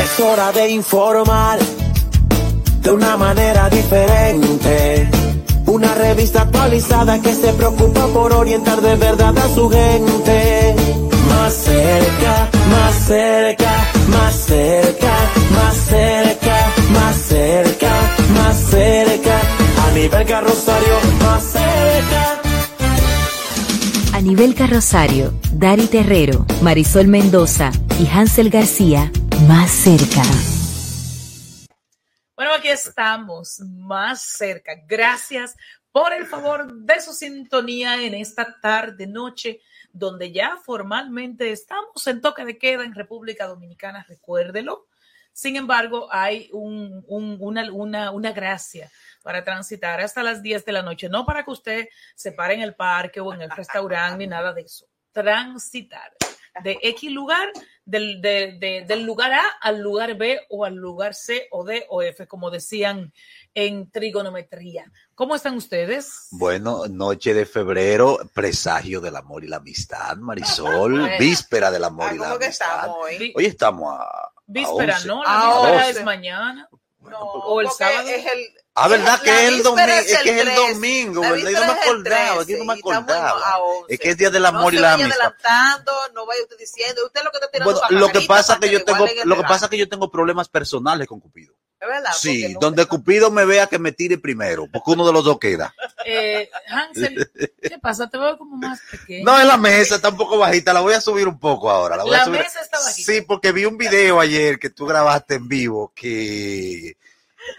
Es hora de informar de una manera diferente. Una revista actualizada que se preocupa por orientar de verdad a su gente. Más cerca, más cerca, más cerca, más cerca, más cerca, más cerca. A nivel carrosario, más cerca. A nivel carrosario, Dari Terrero, Marisol Mendoza y Hansel García, más cerca. Bueno, aquí estamos, más cerca. Gracias por el favor de su sintonía en esta tarde, noche, donde ya formalmente estamos en toque de queda en República Dominicana, recuérdelo. Sin embargo, hay un, un, una, una, una gracia para transitar hasta las 10 de la noche, no para que usted se pare en el parque o en el restaurante ni nada de eso. Transitar de X lugar, del, de, de, del lugar A al lugar B o al lugar C o D o F, como decían en trigonometría. ¿Cómo están ustedes? Bueno, noche de febrero, presagio del amor y la amistad, Marisol, Bueno. víspera del amor Ah, y la ¿Cómo que amistad. estamos hoy? Hoy estamos a, Víspera, a 11. ¿no? A La víspera 11. es mañana. No, o el sábado. Es el, Ah, ¿verdad la que es el domingo? Es que es el 3, domingo. Yo no me acordaba, 13, yo no me acordaba. a 11. Es que es día del amor no y la vaya amistad. adelantando, no vaya usted diciendo, usted lo que está tirando Bueno, para lo que pasa que yo tengo, lo que pasa que yo tengo problemas personales con Cupido. Es verdad. Sí, donde Cupido me vea que me tire primero, porque uno de los dos queda. Eh, Hansel, ¿qué pasa? Te veo como más pequeño. No, en la mesa está un poco bajita, la voy a subir un poco ahora. La, voy La a subir. mesa está bajita. Sí, porque vi un video ayer que tú grabaste en vivo que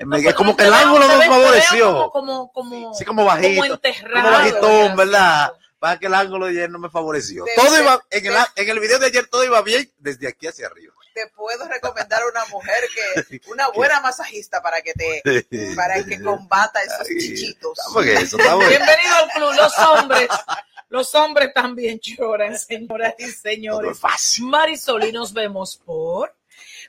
me- No, como que el ángulo no favoreció. Como, como, como, Sí, como bajito, Como enterrado. como bajitón, ¿verdad? Para que el ángulo de ayer no me favoreció. Todo iba, en el, en el video de ayer todo iba bien desde aquí hacia arriba. Te puedo recomendar una mujer que, una buena masajista para que te, para que combata esos chichitos. Eso, Bienvenido al club, los hombres. Los hombres también lloran, señoras y señores. Marisol, y nos vemos por.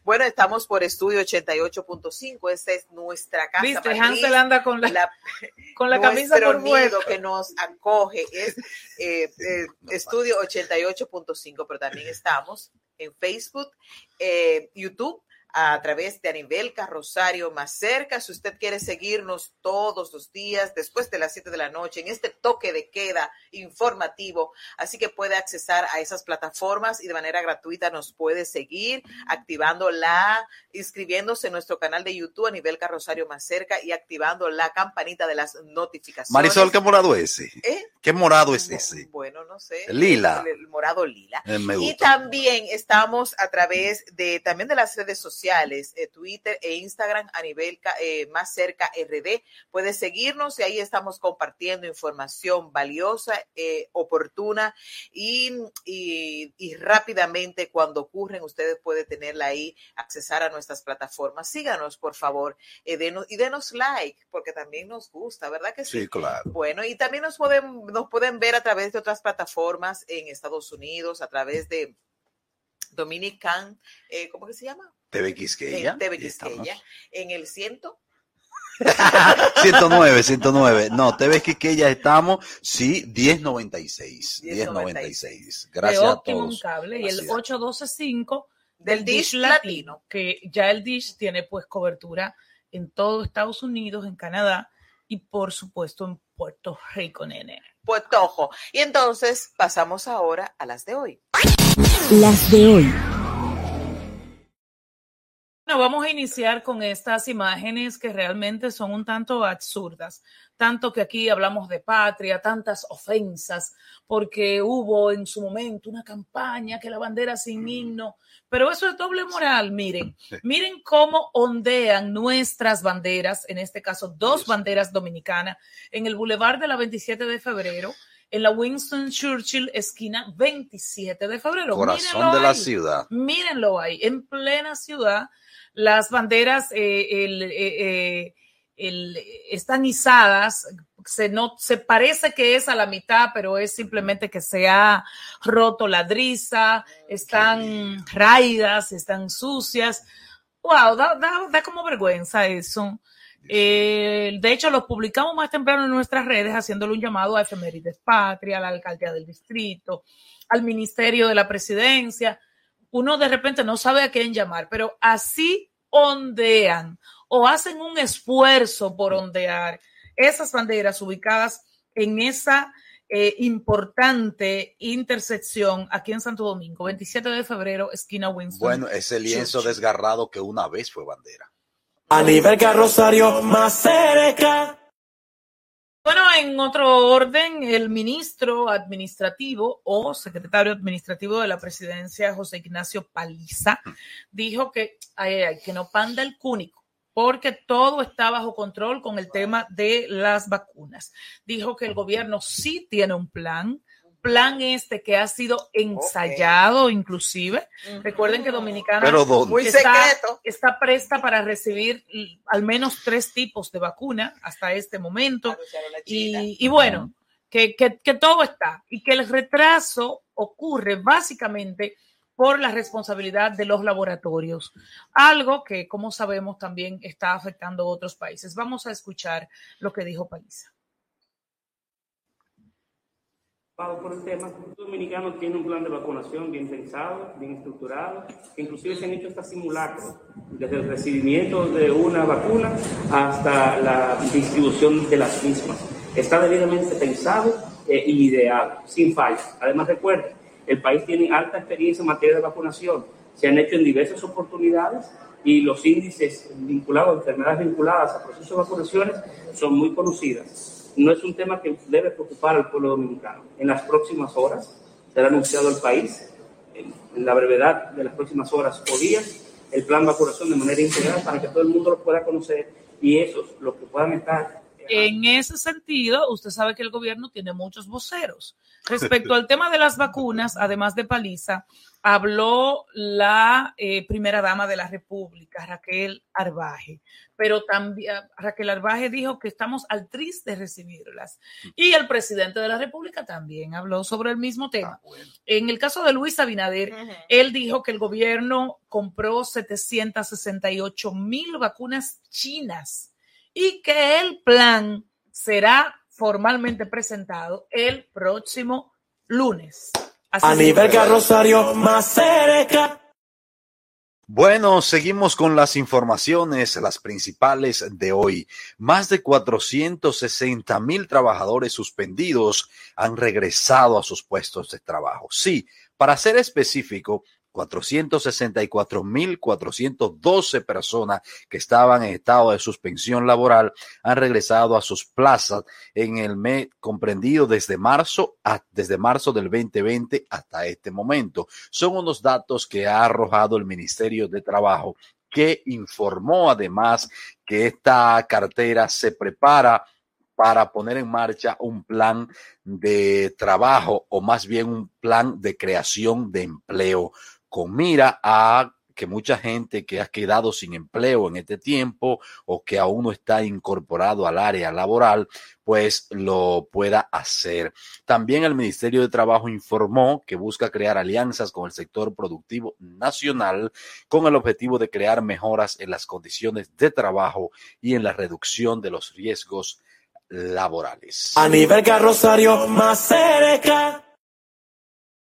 Bueno, estamos por estudio 88.5, esta es nuestra casa. Viste, matriz, Hansel anda con la, la- con la camisa por nido que nos acoge es eh, eh, Estudio 88.5, pero también estamos en Facebook, eh, YouTube, a través de Anibelca Rosario más cerca. Si usted quiere seguirnos todos los días después de las 7 de la noche en este toque de queda informativo, así que puede accesar a esas plataformas y de manera gratuita nos puede seguir activando la, inscribiéndose en nuestro canal de YouTube Anibelca Rosario más cerca y activando la campanita de las notificaciones. Marisol, ¿qué morado es ese? ¿Eh? ¿Qué morado es ese? Bueno, no sé. Lila. El, el morado lila. Eh, Y también estamos a través de también de las redes sociales, eh, Twitter e Instagram a nivel eh, más cerca RD. Puedes seguirnos y ahí estamos compartiendo información valiosa, eh, oportuna y, y, y rápidamente cuando ocurren ustedes pueden tenerla ahí, accesar a nuestras plataformas. Síganos, por favor, denos- y denos like, porque también nos gusta, ¿verdad que sí? Sí, claro. Bueno, y también nos pueden, nos pueden ver a través de otras plataformas en Estados Unidos, a través de Dominican, eh, ¿cómo que se llama? TV Quisqueya. En TV. Quisqueya, en el ciento. 109, 109. No, TV Quisqueya estamos, sí, 1096. 1096. Gracias de a todos. Cable y el Gracias. 8125 Del del Dish Dish Latino, que ya el Dish tiene pues cobertura en todo Estados Unidos, en Canadá y por supuesto en Puerto Rico, nene. Puerto Ojo. Y entonces pasamos ahora a las de hoy. Las de hoy. Bueno, vamos a iniciar con estas imágenes que realmente son un tanto absurdas, tanto que aquí hablamos de patria, tantas ofensas, porque hubo en su momento una campaña que la bandera sin himno, pero eso es doble moral, miren, miren cómo ondean nuestras banderas, en este caso dos banderas dominicanas, en el Boulevard de la 27 de febrero, en la Winston Churchill, esquina 27 de febrero. Corazón Mírenlo de la ahí. ciudad. Mírenlo ahí, en plena ciudad, las banderas eh, el, eh, eh, el- están izadas, se, no, se parece que es a la mitad, pero es simplemente que se ha roto la driza, están raídas, están sucias. Wow, da, da, da como vergüenza eso. Eh, de hecho, los publicamos más temprano en nuestras redes, haciéndole un llamado a Efemérides Patria, a la alcaldía del distrito, al ministerio de la presidencia. Uno de repente no sabe a quién llamar, pero así ondean o hacen un esfuerzo por ondear esas banderas ubicadas en esa eh, importante intersección aquí en Santo Domingo, 27 de febrero, esquina Winston. Bueno, ese lienzo desgarrado que una vez fue bandera. A nivel carrosario más cerca. Bueno, en otro orden, el ministro administrativo o secretario administrativo de la presidencia, José Ignacio Paliza, dijo que, ay, que no panda el cúnico, porque todo está bajo control con el tema de las vacunas. Dijo que el gobierno sí tiene un plan, plan este que ha sido ensayado inclusive. Recuerden que Dominicana Pero ¿dónde? Muy está, secreto. está presta para recibir al menos tres tipos de vacuna hasta este momento. Y, y bueno, que, que- que todo está y que el retraso ocurre básicamente por la responsabilidad de los laboratorios, algo que, como sabemos, también está afectando a otros países. Vamos a escuchar lo que dijo Paliza. Por el tema. El dominicano tiene un plan de vacunación bien pensado, bien estructurado, que inclusive se han hecho hasta simulacros, desde el recibimiento de una vacuna hasta la distribución de las mismas. Está debidamente pensado y ideado, sin fallas. Además, recuerden, el país tiene alta experiencia en materia de vacunación. Se han hecho en diversas oportunidades y los índices vinculados, enfermedades vinculadas a procesos de vacunaciones son muy conocidas no es un tema que debe preocupar al pueblo dominicano. En las próximas horas será anunciado al país, en, la brevedad de las próximas horas o días, el plan de vacunación de manera integral para que todo el mundo lo pueda conocer y esos, los que puedan estar En ese sentido, usted sabe que el gobierno tiene muchos voceros. Respecto al tema de las vacunas, además de Paliza, habló la eh, primera dama de la República, Raquel Arbaje. Pero también Raquel Arbaje dijo que estamos al tris de recibirlas. Y el presidente de la República también habló sobre el mismo tema. En el caso de Luis Abinader, él dijo que el gobierno compró 768 mil vacunas chinas y que el plan será formalmente presentado el próximo lunes. Así A nivel carrosario más cerca. Bueno, seguimos con las informaciones, las principales de hoy. Más de 460 mil trabajadores suspendidos han regresado a sus puestos de trabajo. Sí, para ser específico, 464.412 personas que estaban en estado de suspensión laboral han regresado a sus plazas en el mes comprendido desde marzo a, desde marzo del 2020 hasta este momento. Son unos datos que ha arrojado el Ministerio de Trabajo que informó además que esta cartera se prepara para poner en marcha un plan de trabajo o más bien un plan de creación de empleo con mira a que mucha gente que ha quedado sin empleo en este tiempo o que aún no está incorporado al área laboral, pues lo pueda hacer. También el Ministerio de Trabajo informó que busca crear alianzas con el sector productivo nacional con el objetivo de crear mejoras en las condiciones de trabajo y en la reducción de los riesgos laborales. A nivel carrosario más cerca.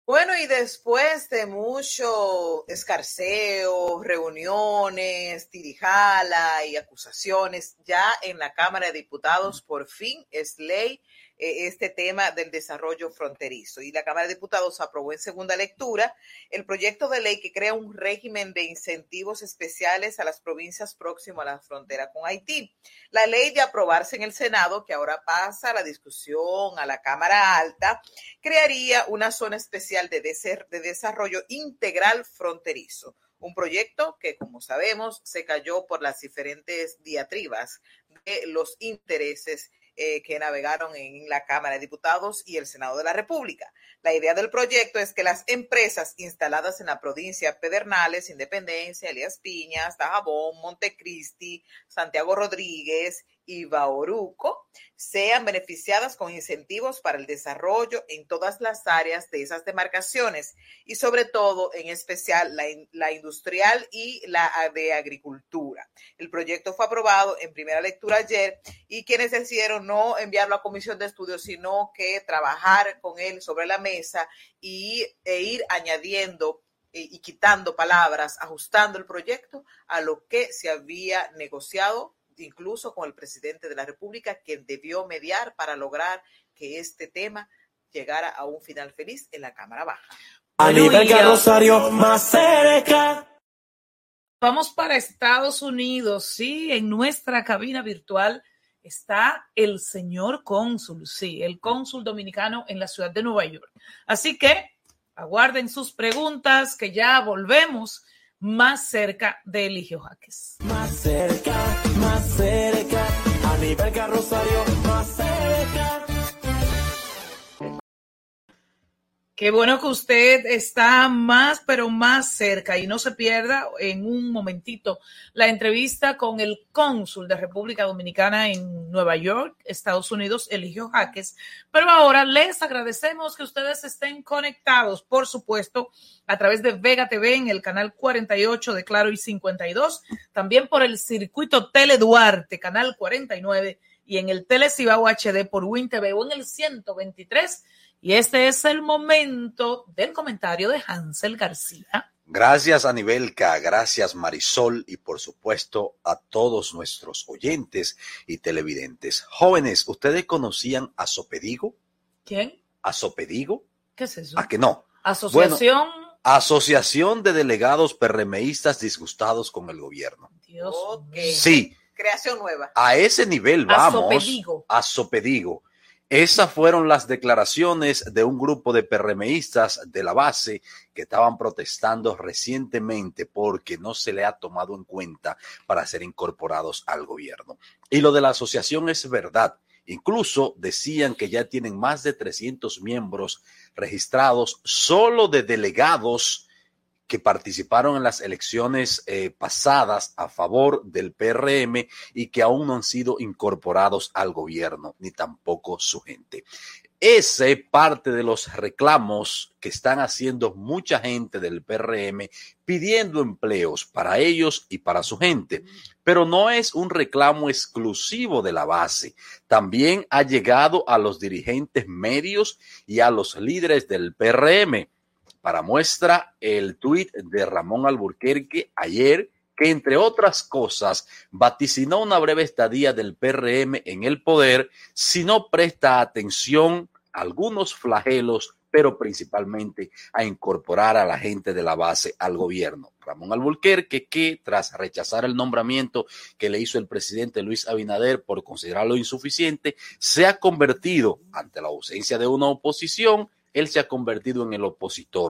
Bueno, y después de mucho escarceo, reuniones, tirijala y acusaciones, ya en la Cámara de Diputados por fin es ley eh, este tema del desarrollo fronterizo. Y la Cámara de Diputados aprobó en segunda lectura el proyecto de ley que crea un régimen de incentivos especiales a las provincias próximas a la frontera con Haití. La ley de aprobarse en el Senado, que ahora pasa a la discusión a la Cámara Alta, crearía una zona especial de, de desarrollo integral fronterizo. Un proyecto que, como sabemos, se cayó por las diferentes diatribas de los intereses eh, que navegaron en la Cámara de Diputados y el Senado de la República. La idea del proyecto es que las empresas instaladas en la provincia Pedernales, Independencia, Elías Piñas, Dajabón, Montecristi, Santiago Rodríguez y Bauruco sean beneficiadas con incentivos para el desarrollo en todas las áreas de esas demarcaciones y sobre todo, en especial, la, la, industrial y la de agricultura. El proyecto fue aprobado en primera lectura ayer y quienes decidieron no enviarlo a comisión de estudios, sino que trabajar con él sobre la mesa y, e ir añadiendo y quitando palabras, ajustando el proyecto a lo que se había negociado incluso con el presidente de la República, quien debió mediar para lograr que este tema llegara a un final feliz en la Cámara Baja. Rosario más cerca. Vamos para Estados Unidos, sí, en nuestra cabina virtual está el señor cónsul, sí, el cónsul dominicano en la ciudad de Nueva York. Así que aguarden sus preguntas, que ya volvemos más cerca de Eligio Jaques. Más cerca, cerca, a nivel carrosario, más cerca. Qué bueno que usted está más, pero más cerca y no se pierda en un momentito la entrevista con el cónsul de República Dominicana en Nueva York, Estados Unidos, Eligio Jaques. Pero ahora les agradecemos que ustedes estén conectados, por supuesto, a través de Vega TV en el canal 48 de Claro y 52, también por el circuito Tele Duarte, canal 49, y en el Tele Cibao HD por Win TV o en el 123 y este es el momento del comentario de Hansel García. Gracias Anibelca, gracias Marisol y por supuesto a todos nuestros oyentes y televidentes. Jóvenes, ¿ustedes conocían a Sopedigo? ¿Quién? ¿A Sopedigo? ¿Qué es eso? ¿A que no? Asociación. Bueno, Asociación de Delegados PRMistas Disgustados con el Gobierno. Dios okay. Sí. Creación nueva. A ese nivel vamos. A Sopedigo. A Sopedigo. Esas fueron las declaraciones de un grupo de PRMistas de la base que estaban protestando recientemente porque no se le ha tomado en cuenta para ser incorporados al gobierno. Y lo de la asociación es verdad. Incluso decían que ya tienen más de 300 miembros registrados solo de delegados que participaron en las elecciones eh, pasadas a favor del PRM y que aún no han sido incorporados al gobierno, ni tampoco su gente. Ese parte de los reclamos que están haciendo mucha gente del PRM pidiendo empleos para ellos y para su gente. Pero no es un reclamo exclusivo de la base. También ha llegado a los dirigentes medios y a los líderes del PRM para muestra el tuit de Ramón Alburquerque ayer, que entre otras cosas vaticinó una breve estadía del PRM en el poder si no presta atención a algunos flagelos, pero principalmente a incorporar a la gente de la base al gobierno. Ramón Alburquerque, que tras rechazar el nombramiento que le hizo el presidente Luis Abinader por considerarlo insuficiente, se ha convertido, ante la ausencia de una oposición, él se ha convertido en el opositor.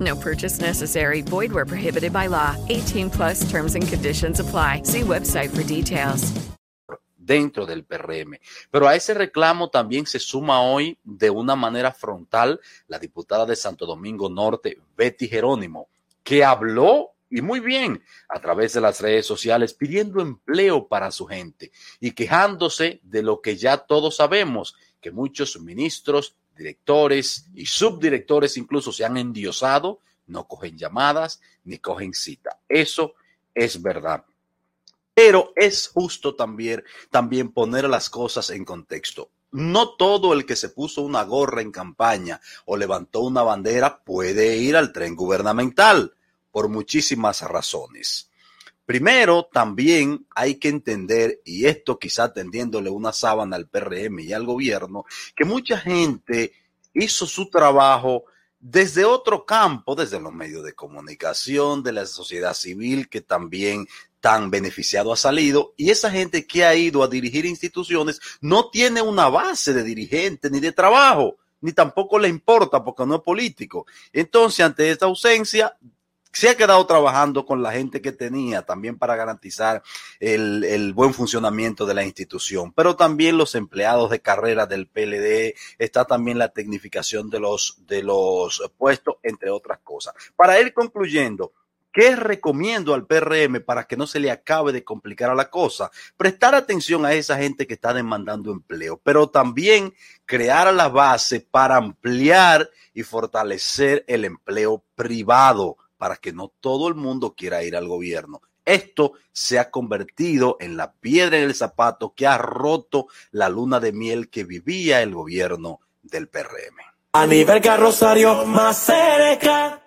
No purchase necessary. Void where prohibited by law. 18 plus terms and conditions apply. See website for details. Dentro del PRM. Pero a ese reclamo también se suma hoy de una manera frontal la diputada de Santo Domingo Norte, Betty Jerónimo, que habló y muy bien a través de las redes sociales pidiendo empleo para su gente y quejándose de lo que ya todos sabemos, que muchos ministros directores y subdirectores incluso se han endiosado no cogen llamadas ni cogen cita. Eso es verdad. Pero es justo también, también poner las cosas en contexto. No todo el que se puso una gorra en campaña o levantó una bandera puede ir al tren gubernamental por muchísimas razones. Primero, también hay que entender, y esto quizá tendiéndole una sábana al PRM y al gobierno, que mucha gente hizo su trabajo desde otro campo, desde los medios de comunicación, de la sociedad civil, que también tan beneficiado ha salido, y esa gente que ha ido a dirigir instituciones no tiene una base de dirigente ni de trabajo, ni tampoco le importa porque no es político. Entonces, ante esta ausencia, se ha quedado trabajando con la gente que tenía también para garantizar el, buen funcionamiento de la institución, pero también los empleados de carrera del PLD, está también la tecnificación de los, de los puestos, entre otras cosas. Para ir concluyendo, ¿Qué recomiendo al PRM para que no se le acabe de complicar a la cosa? Prestar atención a esa gente que está demandando empleo, pero también crear la base para ampliar y fortalecer el empleo privado para que no todo el mundo quiera ir al gobierno. Esto se ha convertido en la piedra en el zapato que ha roto la luna de miel que vivía el gobierno del PRM. A nivel carrosario más cerca.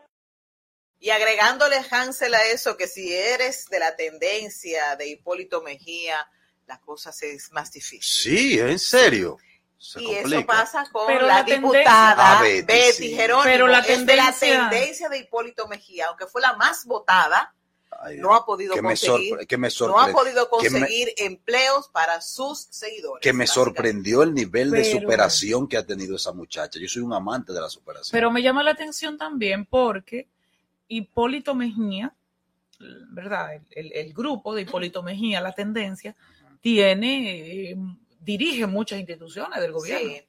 Y agregándole Hansel a eso, que si eres de la tendencia de Hipólito Mejía, la cosa es más difícil. Sí, en serio. Se y complica. eso pasa con Pero la, la tendencia- diputada Betty, Betty, sí. Jerónimo. Pero la es de la tendencia- tendencia de Hipólito Mejía, aunque fue la más votada, Ay, no ha podido que conseguir, sorpre- que me no ha sorpre- podido que me- conseguir empleos para sus seguidores. que me sorprendió el nivel de superación que ha tenido esa muchacha. Yo soy un amante de la superación. Pero me llama la atención también porque Hipólito Mejía, ¿verdad? El, el- el grupo de Hipólito Mejía, la tendencia, tiene, eh, dirige muchas instituciones del gobierno Sí.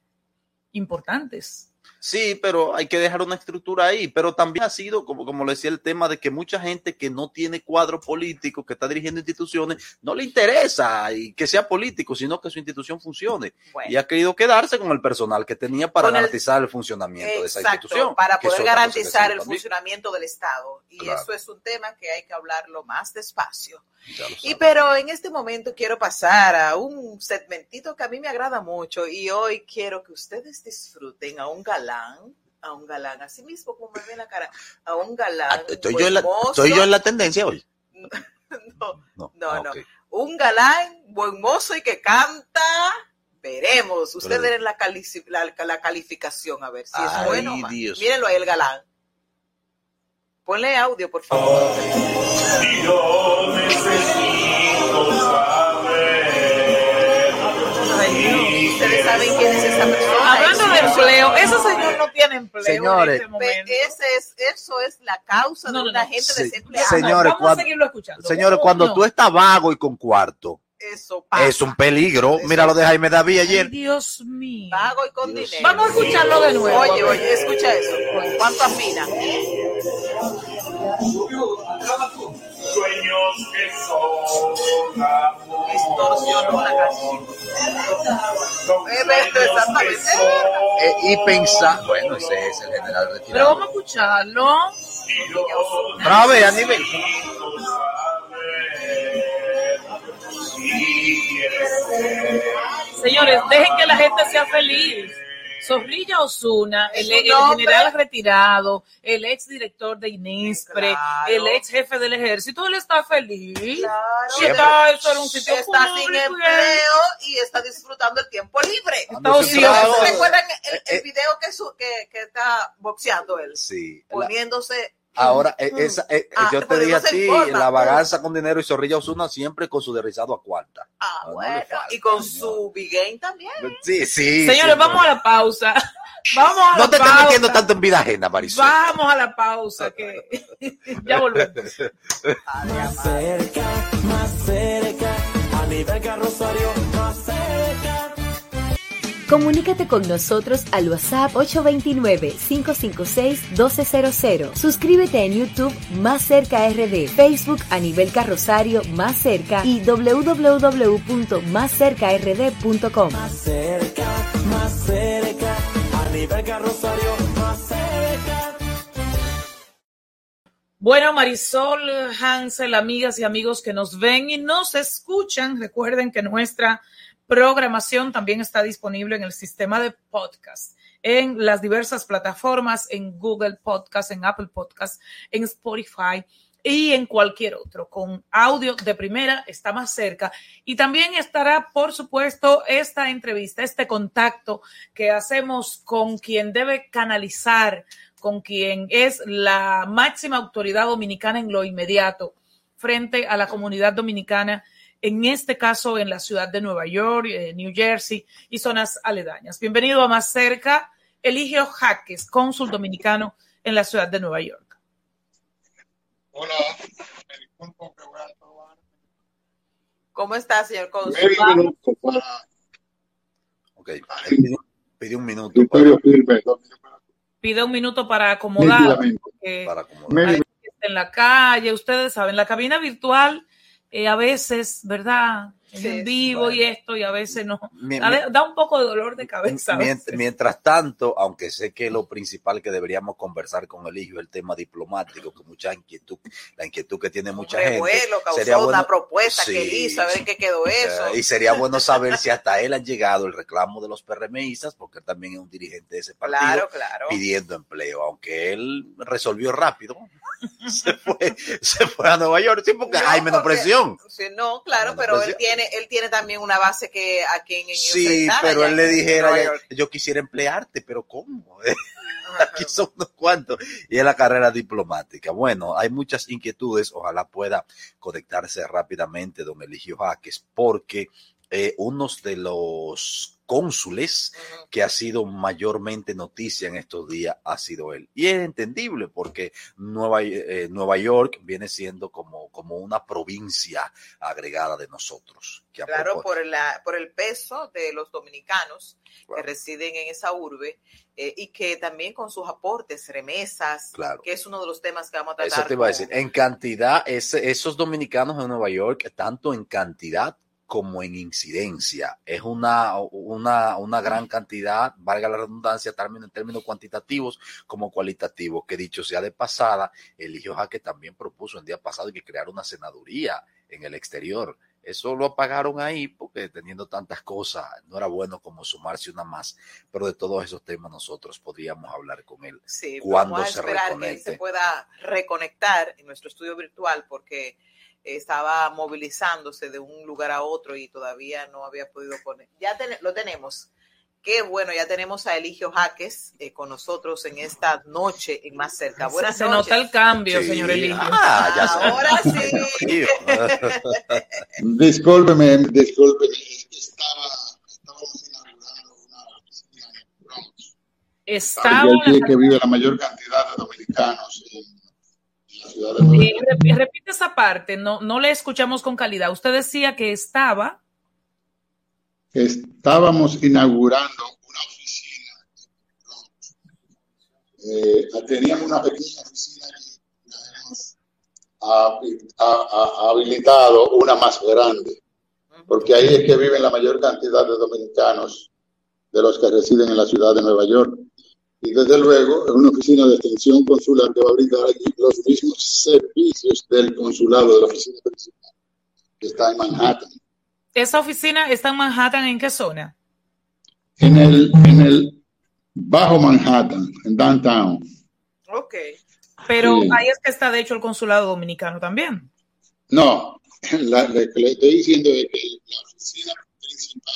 importantes. Sí, pero hay que dejar una estructura ahí. Pero también ha sido, como, como le decía, el tema de que mucha gente que no tiene cuadro político, que está dirigiendo instituciones, no le interesa y que sea político, sino que su institución funcione. Bueno. Y ha querido quedarse con el personal que tenía para el- garantizar el, funcionamiento de esa institución. para poder garantizar el también. funcionamiento del Estado. Y Claro. eso es un tema que hay que hablarlo más despacio. Lo Y pero en este momento quiero pasar a un segmentito que a mí me agrada mucho y hoy quiero que ustedes disfruten a un galán, a un galán, así mismo como me ve la cara, a un galán. Ah, Estoy yo, en la, estoy yo en la tendencia hoy. No, No, no, ah, no. Un galán, buen mozo y que canta. Veremos. Ustedes den la, calici- la, la calificación a ver si es Ay, bueno. Dios. Mírenlo ahí, el galán. Ponle audio, por favor. Ustedes saben quién es esa persona. Empleo, ese señor no tiene empleo Señores. en este momento. Ese es, eso es la causa No, de no, no. gente Se- desempleada. señores, Vamos cuando- a seguirlo escuchando. Señores, cuando No. tú estás vago y con cuarto, Eso pasa. es un peligro. Eso Mira lo de Jaime David Ay, ayer. Dios mío. Vago y con Dios dinero. Vamos a escucharlo de nuevo. Oye, oye, escucha eso. ¿Cuánto afina? Sueños que son amor. Distorsionó la canción. Exactamente. Eh, y pensar, bueno, ese es el general Pero vamos a escucharlo. Vez, a nivel. Señores, dejen que la gente sea feliz. Zorrilla Osuna, el, general retirado, el ex director de Inespre, Claro. el ex jefe del ejército, él está feliz. Claro. Y está, eso era un sitio está sin empleo y está disfrutando el tiempo libre. Está ocioso. ¿Se recuerdan el, el Eh, eh. video que, su- que, que está boxeando él? Sí. La- Poniéndose. Ahora, Mm. esa, eh, eh, Ah, yo te dije a ti, la vaganza con dinero y Zorrilla Osuna siempre con su derrizado a cuarta. Ah, No, no bueno. falta, y con señor. su big game también. Sí, sí. Señores, sí, vamos a la pausa. Vamos a No la te estés pausa. metiendo tanto en vida ajena, Marisol. Vamos a la pausa, que ya volvemos. Más cerca, más cerca, a nivel carrosario, más cerca. Comunícate con nosotros al WhatsApp 829-556-1200. Suscríbete en YouTube Más Cerca RD, Facebook a nivel carrosario Más Cerca y www.máscercard.com. Más cerca, más cerca, a nivel carrosario, más cerca. Bueno, Marisol, Hansel, amigas y amigos que nos ven y nos escuchan, recuerden que nuestra programación también está disponible en el sistema de podcast, en las diversas plataformas, en Google Podcast, en Apple Podcast, en Spotify y en cualquier otro. Con audio de primera está más cerca. Y también estará, por supuesto, esta entrevista, este contacto que hacemos con quien debe canalizar, con quien es la máxima autoridad dominicana en lo inmediato frente a la comunidad dominicana, en este caso en la ciudad de Nueva York, eh, New Jersey y zonas aledañas. Bienvenido a Más Cerca, Eligio Jaques, cónsul dominicano en la ciudad de Nueva York. Hola, me disculpo que voy a tomar ¿Cómo está, señor cónsul? para Ok, pide, pide un minuto para- Pide un minuto para acomodar. Para acomodar. en la calle, ustedes saben, la cabina virtual eh, a veces, ¿verdad? Sí, en vivo bueno. y esto, y a veces no. Mi- Da, un poco de dolor de cabeza. Mientras tanto, aunque sé que lo principal que deberíamos conversar con el hijo es el tema diplomático, que mucha inquietud, la inquietud que tiene mucha un gente. revuelo, causó sería una bueno- propuesta que Sí, él hizo, a ver qué quedó eso. Y sería bueno saber si hasta él ha llegado el reclamo de los PRMistas, porque él también es un dirigente de ese partido, Claro, claro. pidiendo empleo, aunque él resolvió rápido. se, fue, se fue a Nueva York, sí, porque No, hay menos porque- presión. Sí, no, claro, pero él ya. Tiene, él tiene también una base que a quien Sí, pero él le dijera, ya- yo quisiera emplearte, pero ¿cómo? Aquí son unos cuantos. Y es la carrera diplomática. Bueno, hay muchas inquietudes. Ojalá pueda conectarse rápidamente don Eligio Jaques, porque eh, unos de los cónsules que ha sido mayormente noticia en estos días ha sido él. Y es entendible porque Nueva, eh, Nueva York viene siendo como, como una provincia agregada de nosotros. Que Claro, por, la, por el peso de los dominicanos Claro. que residen en esa urbe eh, y que también con sus aportes, remesas, Claro. que es uno de los temas que vamos a tratar. Eso te iba a decir. En cantidad, ese- esos dominicanos en Nueva York, tanto en cantidad como en incidencia, es una, una, una gran cantidad, valga la redundancia, también en términos cuantitativos como cualitativos, que dicho sea de pasada, Eligio Jaque también propuso el día pasado que crear una senaduría en el exterior. Eso lo apagaron ahí porque teniendo tantas cosas no era bueno como sumarse una más, pero de todos esos temas nosotros podríamos hablar con él Sí, cuando vamos a se esperar que él reconecte. se pueda reconectar en nuestro estudio virtual porque estaba movilizándose de un lugar a otro y todavía no había podido poner. Ya ten- lo tenemos. Qué bueno, ya tenemos a Eligio Jaques eh, con nosotros en esta noche en Más Cerca. Buenas se noches. nota el cambio, Sí. señor Eligio. Ah, ya sé. Ahora sí. Discúlpeme, discúlpeme, estaba, inaugurando una el que vive la mayor cantidad de dominicanos en, en la ciudad de Nueva Eh, York. rep- repite esa parte, no, no le escuchamos con calidad. Usted decía que estaba. Estábamos inaugurando una oficina. Eh, teníamos una pequeña oficina y hemos ha- ha- ha- habilitado una más grande, porque ahí es que viven la mayor cantidad de dominicanos de los que residen en la ciudad de Nueva York. Y desde luego es una oficina de extensión consular que va a brindar allí los mismos servicios del consulado de la oficina principal, que está en Manhattan. ¿Esa oficina está en Manhattan? ¿En qué zona? En el, en el Bajo Manhattan, en Downtown. Ok. Pero Sí. ahí es que está, de hecho, el consulado dominicano también. No, la- le, le estoy diciendo es que la oficina principal,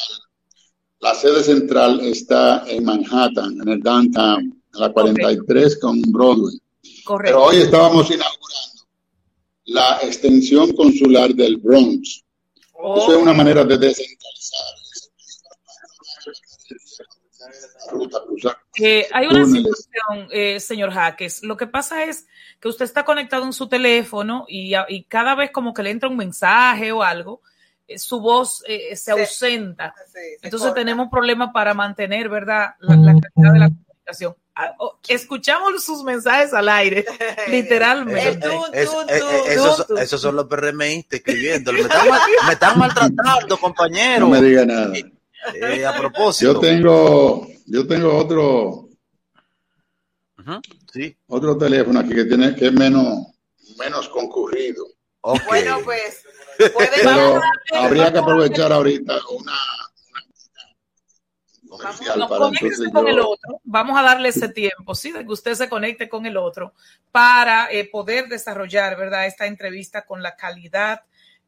la sede central está en Manhattan, en el Downtown, en la 43 con Broadway. Correcto. Pero hoy estábamos inaugurando la extensión consular del Bronx. Eso es una manera de descentralizar. Eh, hay una situación, eh, señor Jaques. Lo que pasa es que usted está conectado en su teléfono y, y cada vez como que le entra un mensaje o algo, su voz eh, se ausenta. Entonces tenemos problemas para mantener, ¿verdad? La, la calidad de la comunicación. Ah, oh, escuchamos sus mensajes al aire, literalmente. Es- es- es- esos, esos son los PRMistas escribiendo. Me están, mal- me están maltratando, compañero. No me diga nada. Eh, a propósito. Yo tengo, yo tengo otro, Sí. otro teléfono aquí que tiene que es menos, menos concurrido. Bueno, pues Pero habría que aprovechar ahorita una, para el otro. Vamos a darle ese tiempo, ¿sí? De que usted se conecte con el otro para eh, poder desarrollar, ¿verdad? Esta entrevista con la calidad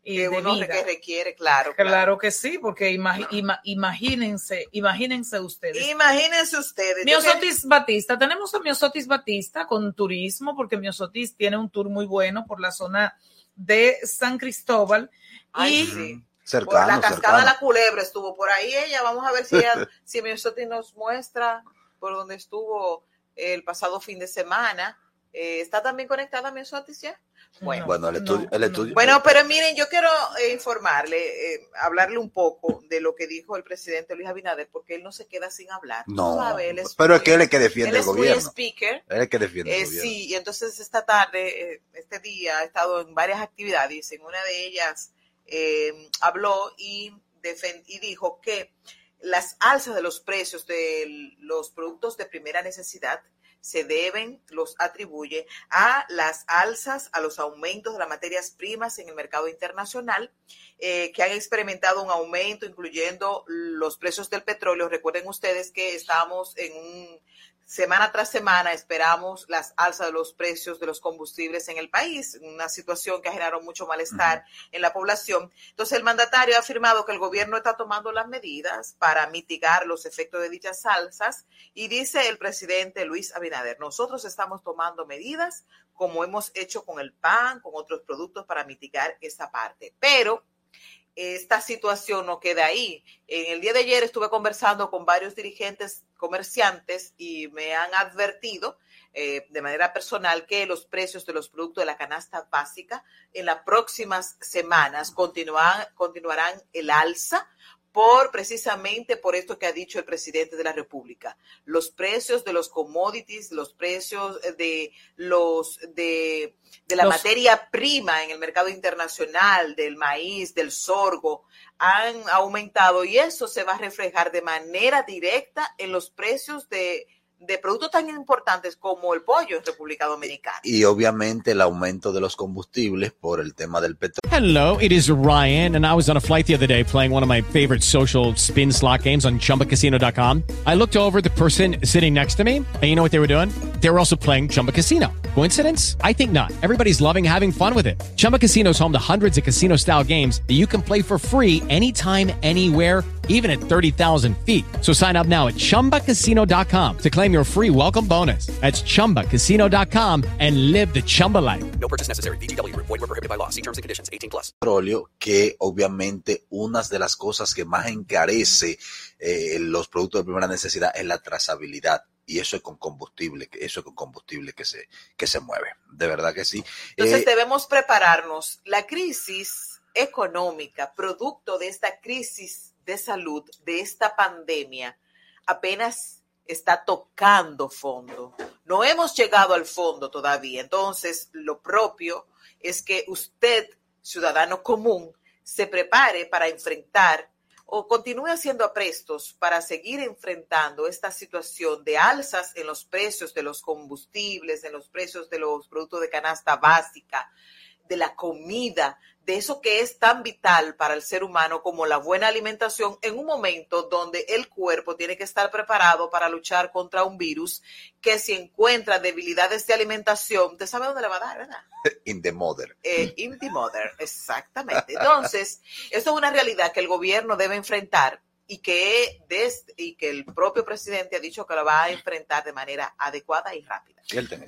eh, que de uno vida. que requiere, claro. Claro que sí, porque imagi- ima- imagínense, imagínense ustedes. Imagínense ustedes. Miosotis Batista, tenemos a Miosotis Batista con turismo, porque Miosotis tiene un tour muy bueno por la zona de San Cristóbal. Ay, y sí. Por Cercano, la cascada cercano. La Culebra estuvo por ahí ella. Vamos a ver si ella, si nos muestra por donde estuvo el pasado fin de semana. Eh, ¿Está también conectada Miosotis ya? Bueno, Bueno, el estudio, el estudio- Bueno, pero miren, yo quiero eh, informarle, eh, hablarle un poco de lo que dijo el presidente Luis Abinader, porque él no se queda sin hablar. No, sabes, él es pero es muy- que él es que defiende él el es muy gobierno. speaker. Él es el que defiende el Eh, gobierno. sí, y entonces esta tarde, eh, este día, ha estado en varias actividades. En una de ellas eh, habló y, y dijo que las alzas de los precios de los productos de primera necesidad se deben, los atribuye a las alzas, a los aumentos de las materias primas en el mercado internacional, eh, que han experimentado un aumento, incluyendo los precios del petróleo. Recuerden ustedes que estamos en un semana tras semana esperamos las alzas de los precios de los combustibles en el país, una situación que ha generado mucho malestar en la población. Entonces, el mandatario ha afirmado que el gobierno está tomando las medidas para mitigar los efectos de dichas alzas y dice el presidente Luis Abinader, nosotros estamos tomando medidas como hemos hecho con el pan, con otros productos para mitigar esta parte. Pero esta situación no queda ahí. En el día de ayer estuve conversando con varios dirigentes comerciantes y me han advertido eh, de manera personal que los precios de los productos de la canasta básica en las próximas semanas continuarán, continuarán el alza por precisamente por esto que ha dicho el presidente de la República. Los precios de los commodities, los precios de los de, de la Los- materia prima en el mercado internacional, del maíz, del sorgo, han aumentado y eso se va a reflejar de manera directa en los precios de, de productos tan importantes como el pollo en República Dominicana. Y obviamente el aumento de los combustibles por el tema del petróleo. Hello, it is Ryan, and I was on a flight the other day playing one of my favorite social spin slot games on chumbacasino.com. I looked over at the person sitting next to me, and you know what they were doing? They were also playing Chumba Casino. Coincidence? I think not. Everybody's loving having fun with it. Chumba Casino is home to hundreds of casino style games that you can play for free anytime, anywhere even at 30,000 feet. So sign up now at ChumbaCasino.com to claim your free welcome bonus. That's ChumbaCasino.com and live the Chumba life. No purchase necessary. VGW Group. Void were prohibited by law. See terms and conditions. 18 plus. petróleo, que obviamente una de las cosas que más encarece eh, los productos de primera necesidad es la trazabilidad. Y eso es con combustible, que eso es con combustible que se, que se mueve. De verdad que sí. Entonces Eh, debemos prepararnos. La crisis económica, producto de esta crisis de salud, de esta pandemia, apenas está tocando fondo. No hemos llegado al fondo todavía. Entonces, lo propio es que usted, ciudadano común, se prepare para enfrentar o continúe haciendo aprestos para seguir enfrentando esta situación de alzas en los precios de los combustibles, en los precios de los productos de canasta básica, de la comida, de eso que es tan vital para el ser humano como la buena alimentación en un momento donde el cuerpo tiene que estar preparado para luchar contra un virus que si encuentra debilidades de alimentación, usted sabe dónde le va a dar, ¿verdad? in the mother. eh, in the mother, exactamente. Entonces, eso es una realidad que el gobierno debe enfrentar y que, des- y que el propio presidente ha dicho que lo va a enfrentar de manera adecuada y rápida.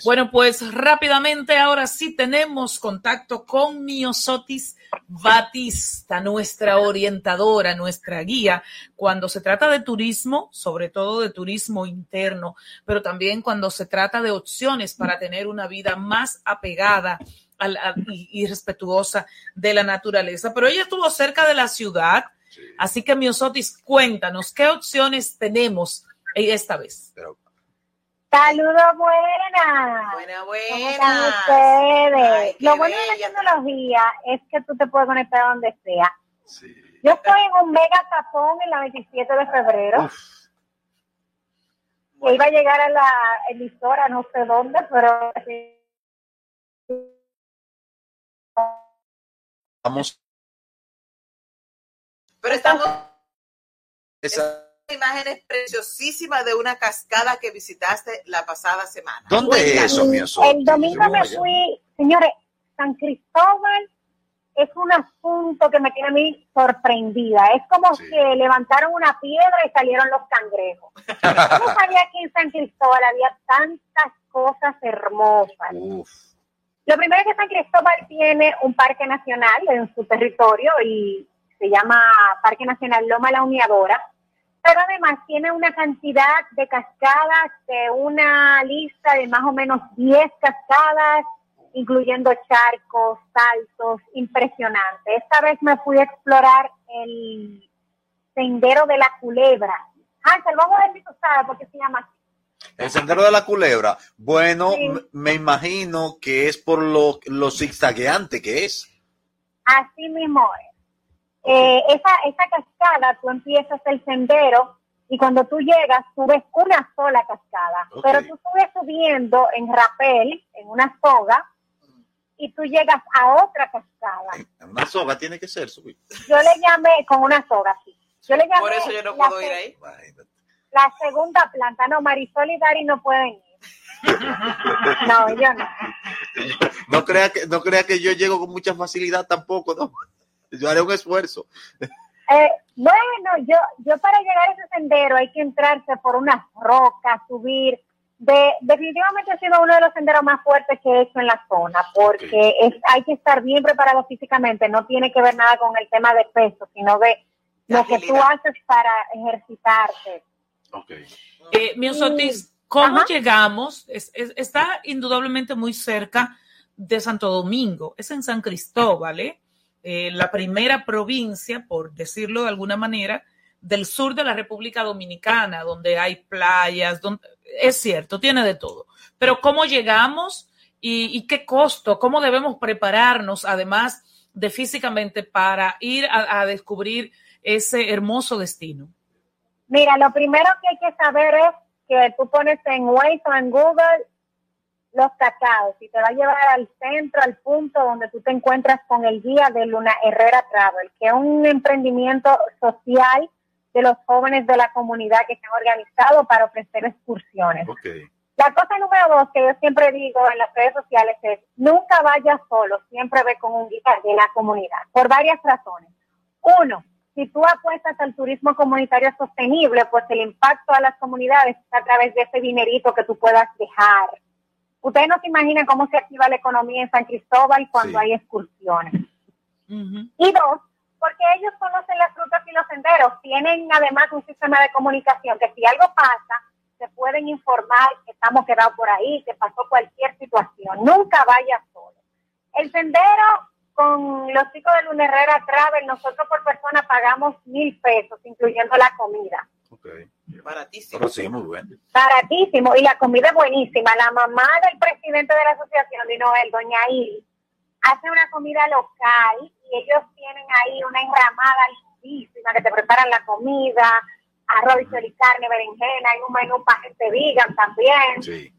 Bueno, pues rápidamente ahora sí tenemos contacto con Miosotis Batista, nuestra orientadora, nuestra guía, cuando se trata de turismo, sobre todo de turismo interno, pero también cuando se trata de opciones para tener una vida más apegada al- a- y, y respetuosa de la naturaleza. Pero ella estuvo cerca de la ciudad, así que Miosotis, cuéntanos, ¿qué opciones tenemos esta vez? Saludos buenas. Buena, ¿Cómo están ustedes? Lo bueno de la tecnología es que tú te puedes conectar donde sea. Yo estoy en un mega tapón en la 27 de febrero. Que iba a llegar a la emisora, no sé dónde, pero Vamos. Pero estamos Esa- imágenes preciosísimas de una cascada que visitaste la pasada semana. ¿Dónde es eso, mi oso? El domingo me fui, señores, San Cristóbal es un asunto que me tiene a mí sorprendida. Es como que levantaron una piedra y salieron los cangrejos. Yo no sabía que en San Cristóbal había tantas cosas hermosas. Lo primero es que San Cristóbal tiene un parque nacional en su territorio y se llama Parque Nacional Loma La Uniadora, pero además tiene una cantidad de cascadas, de una lista de más o menos 10 cascadas, incluyendo charcos, saltos, impresionante. Esta vez me fui a explorar el sendero de la culebra. Hansel, vamos a ver si tú sabes por qué se llama así. El sendero de la culebra. Bueno, me imagino que es por lo, lo zigzagueante que es. Así mismo es. Eh, esa, esa cascada, tú empiezas el sendero y cuando tú llegas, tú ves una sola cascada, pero tú subes subiendo en rapel, en una soga, y tú llegas a otra cascada. Una soga tiene que ser subir. Yo le llamé con una soga, sí. Yo le llamé Por eso yo no la puedo ir ahí. La segunda planta, no, Marisol y Dari no pueden ir. No, yo no. No crea que, no crea que yo llego con mucha facilidad tampoco, no. Yo haré un esfuerzo. Eh, bueno, yo, yo para llegar a ese sendero hay que entrarse por unas rocas, subir. De, definitivamente ha sido uno de los senderos más fuertes que he hecho en la zona, porque es, hay que estar bien preparado físicamente, no tiene que ver nada con el tema de peso, sino de lo que tú haces para ejercitarte. Eh, mi Osotis, ¿cómo llegamos? Es- es- está indudablemente muy cerca de Santo Domingo, es en San Cristóbal, ¿eh? Eh, la primera provincia, por decirlo de alguna manera, del sur de la República Dominicana, donde hay playas, donde, es cierto, tiene de todo. Pero ¿cómo llegamos y, y qué costo? ¿Cómo debemos prepararnos, además de físicamente, para ir a- descubrir ese hermoso destino? Mira, lo primero que hay que saber es que tú pones en Waze o en Google los cacaos y te va a llevar al centro, al punto donde tú te encuentras con el guía de Luna Herrera Travel, que es un emprendimiento social de los jóvenes de la comunidad que se han organizado para ofrecer excursiones. La cosa número dos que yo siempre digo en las redes sociales es, nunca vayas solo, siempre ve con un guía de la comunidad, por varias razones. Uno, si tú apuestas al turismo comunitario sostenible, pues el impacto a las comunidades es a través de ese dinerito que tú puedas dejar. Ustedes no se imaginan cómo se activa la economía en San Cristóbal cuando hay excursiones. Y dos, porque ellos conocen las rutas y los senderos. Tienen además un sistema de comunicación que si algo pasa, se pueden informar que estamos quedados por ahí, que pasó cualquier situación. Nunca vayas solo. El sendero con los chicos de Luna Herrera Travel, nosotros por persona pagamos mil pesos, incluyendo la comida. Baratísimo. Pero sí, muy bueno. Baratísimo. Y la comida es buenísima. La mamá del presidente de la asociación de Noel, doña Iris, hace una comida local y ellos tienen ahí una enramada lindísima que te preparan la comida, arroz y carne, berenjena, hay un menú para gente vegan también. Sí.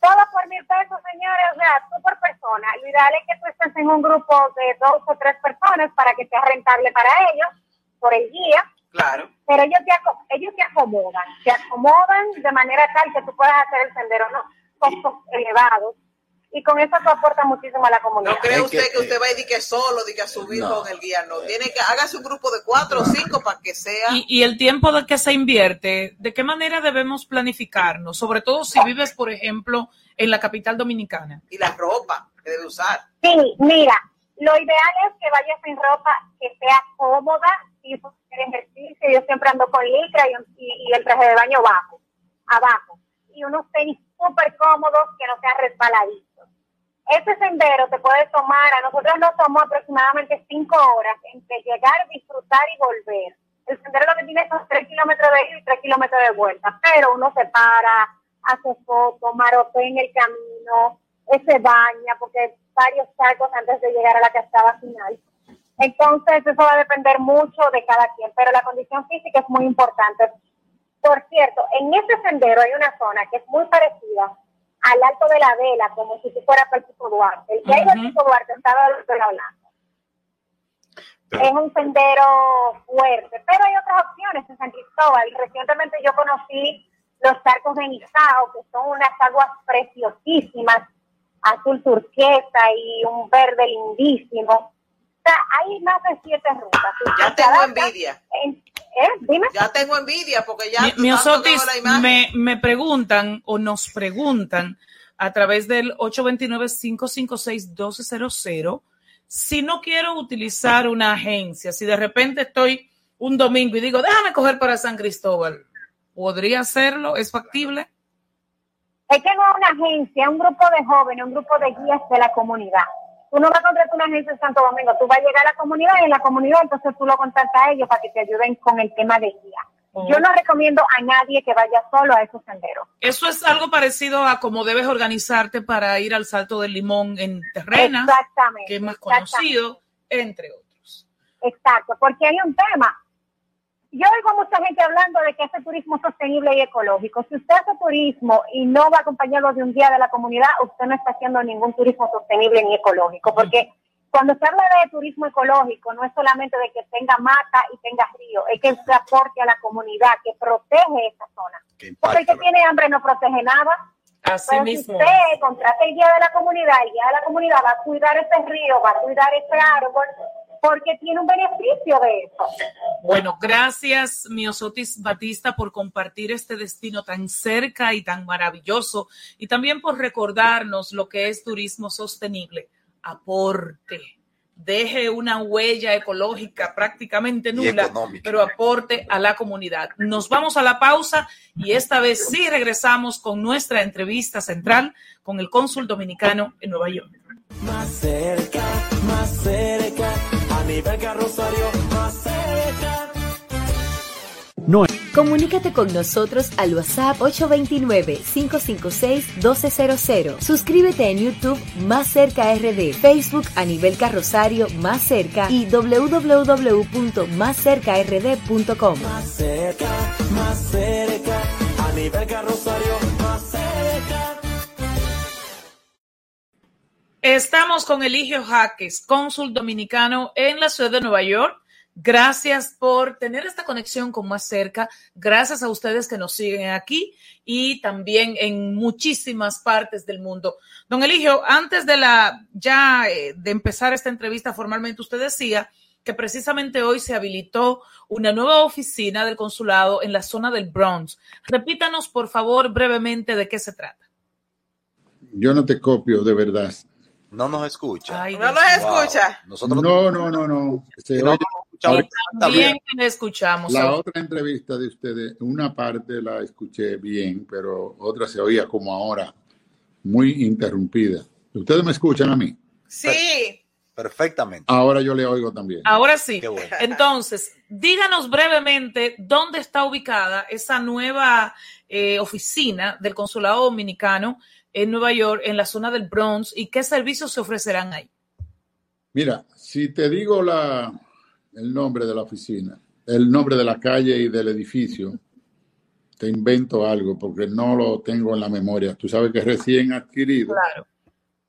Todo por mil pesos, señores, o sea, tú por persona. Lo ideal es que tú estés en un grupo de dos o tres personas para que sea rentable para ellos, por el guía. Claro. Pero ellos te, ellos te acomodan, te acomodan de manera tal que tú puedas hacer el sendero, no costos elevados. Y con eso tú aportas muchísimo a la comunidad. No cree usted que, usted va a ir de que solo, de que a subir No. con el guía, no. Tiene que, hágase un grupo de cuatro o cinco para que sea. Y, y el tiempo de que se invierte, ¿de qué manera debemos planificarnos? Sobre todo si vives, por ejemplo, en la capital dominicana. Y la ropa que debe usar. Sí, mira, lo ideal es que vayas en ropa que sea cómoda, tú quieres ejercicio, yo siempre ando con licra y, y- el traje de baño bajo, abajo, y unos tenis súper cómodos que no sean resbaladitos. Ese sendero te puede tomar, a nosotros nos tomó aproximadamente cinco horas entre llegar, disfrutar y volver. El sendero lo que tiene son tres kilómetros de ida y tres kilómetros de vuelta, pero uno se para, hace fotos, marotea en el camino, eh, se baña, porque varios charcos antes de llegar a la cascada final. Entonces, eso va a depender mucho de cada quien, pero la condición física es muy importante. Por cierto, en ese sendero hay una zona que es muy parecida al alto de la vela, como si tú fueras para el Pico Duarte. El que hay del Pico Duarte estaba del Alto de la Blanca. Es un sendero fuerte, pero hay otras opciones en San Cristóbal. Recientemente yo conocí los arcos de Nizao, que son unas aguas preciosísimas, azul turquesa y un verde lindísimo. Hay más de siete rutas. Ya tengo envidia. en- ¿eh? Dime. Ya tengo envidia porque ya Mi- imagen. me, me preguntan o nos preguntan a través del 829-556-1200 si no quiero utilizar una agencia, si de repente estoy un domingo y digo, déjame coger para San Cristóbal, ¿podría hacerlo? ¿Es factible? Es que no es una agencia, es un grupo de jóvenes, un grupo de guías de la comunidad. Tú no vas a contratar una agencia en Santo Domingo, tú vas a llegar a la comunidad y en la comunidad entonces tú lo contactas a ellos para que te ayuden con el tema de guía. Yo no recomiendo a nadie que vaya solo a esos senderos. Eso es algo parecido a cómo debes organizarte para ir al Salto del Limón en Terrena, que es más conocido, entre otros. Exacto, porque hay un tema. Yo oigo mucha gente hablando de que hace turismo sostenible y ecológico. Si usted hace turismo y no va acompañado de un guía de la comunidad, usted no está haciendo ningún turismo sostenible ni ecológico, porque cuando se habla de turismo ecológico, no es solamente de que tenga mata y tenga río, es que se aporte a la comunidad, que protege esa zona. Porque el que tiene hambre no protege nada. Así Pero mismo. si usted contrata el guía de la comunidad, el guía de la comunidad va a cuidar ese río, va a cuidar ese árbol, porque tiene un beneficio de eso. Bueno, gracias, Miosotis Batista, por compartir este destino tan cerca y tan maravilloso y también por recordarnos lo que es turismo sostenible. Aporte, deje una huella ecológica prácticamente nula, pero aporte a la comunidad. Nos vamos a la pausa y esta vez sí regresamos con nuestra entrevista central con el cónsul dominicano en Nueva York. Más cerca, más cerca, a nivel carrosario, más cerca. No. Comunícate con nosotros al WhatsApp 829-556-1200. Suscríbete en YouTube Más Cerca RD, Facebook a nivel carrosario Más Cerca y www.máscercard.com. Más cerca, más cerca, a nivel carrosario, más cerca. Estamos con Eligio Jaques, cónsul dominicano en la ciudad de Nueva York. Gracias por tener esta conexión con más cerca. Gracias a ustedes que nos siguen aquí y también en muchísimas partes del mundo. Don Eligio, antes de la ya eh, de empezar esta entrevista formalmente, usted decía que precisamente hoy se habilitó una nueva oficina del consulado en la zona del Bronx. Repítanos, por favor, brevemente de qué se trata. Yo no te copio, de verdad. No nos escucha. Ay, No nos escucha. Nosotros No, no, no, no. Se No, oye- escuchamos Bien que le escuchamos. La otra entrevista de ustedes, una parte la escuché bien, pero otra se oía como ahora, muy interrumpida. ¿Ustedes me escuchan a mí? Sí. perfectamente. Ahora yo le oigo también. Ahora sí. Qué bueno. Entonces, díganos brevemente dónde está ubicada esa nueva eh, oficina del Consulado Dominicano en Nueva York, en la zona del Bronx, y qué servicios se ofrecerán ahí. Mira, si te digo la, el nombre de la oficina, el nombre de la calle y del edificio, te invento algo porque no lo tengo en la memoria. Tú sabes que es recién adquirido Claro.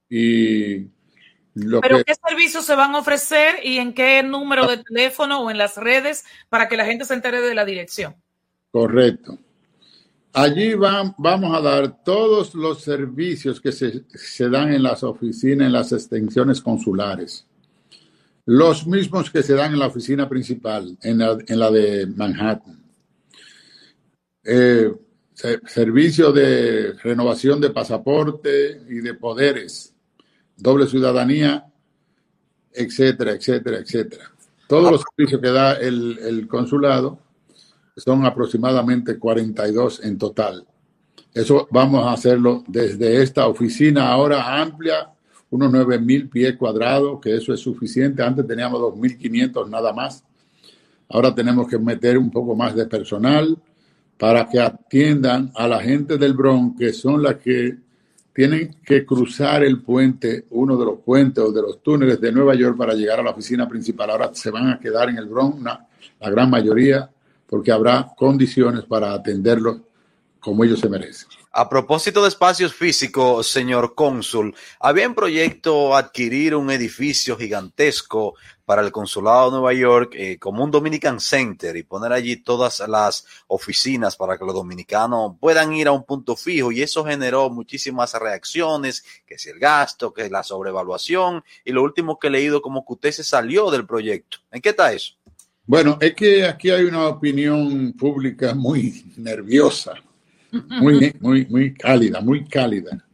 y lo Pero que qué servicios se van a ofrecer y en qué número de teléfono o en las redes para que la gente se entere de la dirección. Correcto. Allí va- vamos a dar todos los servicios que se, se dan en las oficinas, en las extensiones consulares. Los mismos que se dan en la oficina principal, en la, de Manhattan. Eh, se- servicio de renovación de pasaporte y de poderes, doble ciudadanía, etcétera, etcétera, etcétera. Todos los servicios que da el, el consulado son aproximadamente 42 en total. Eso vamos a hacerlo desde esta oficina ahora amplia, unos 9 mil pies cuadrados, que eso es suficiente. Antes teníamos 2.500 nada más. Ahora tenemos que meter un poco más de personal para que atiendan a la gente del Bronx, que son las que tienen que cruzar el puente, uno de los puentes o de los túneles de Nueva York para llegar a la oficina principal. Ahora se van a quedar en el Bronx, la gran mayoría, porque habrá condiciones para atenderlos como ellos se merecen. A propósito de espacios físicos, señor cónsul, ¿había en proyecto adquirir un edificio gigantesco para el consulado de Nueva York eh, como un Dominican Center y poner allí todas las oficinas para que los dominicanos puedan ir a un punto fijo? Y eso generó muchísimas reacciones, que si el gasto, que la sobrevaluación, y lo último que he leído como que usted se salió del proyecto. ¿En qué está eso? Bueno, es que aquí hay una opinión pública muy nerviosa, muy, muy, muy cálida, muy cálida.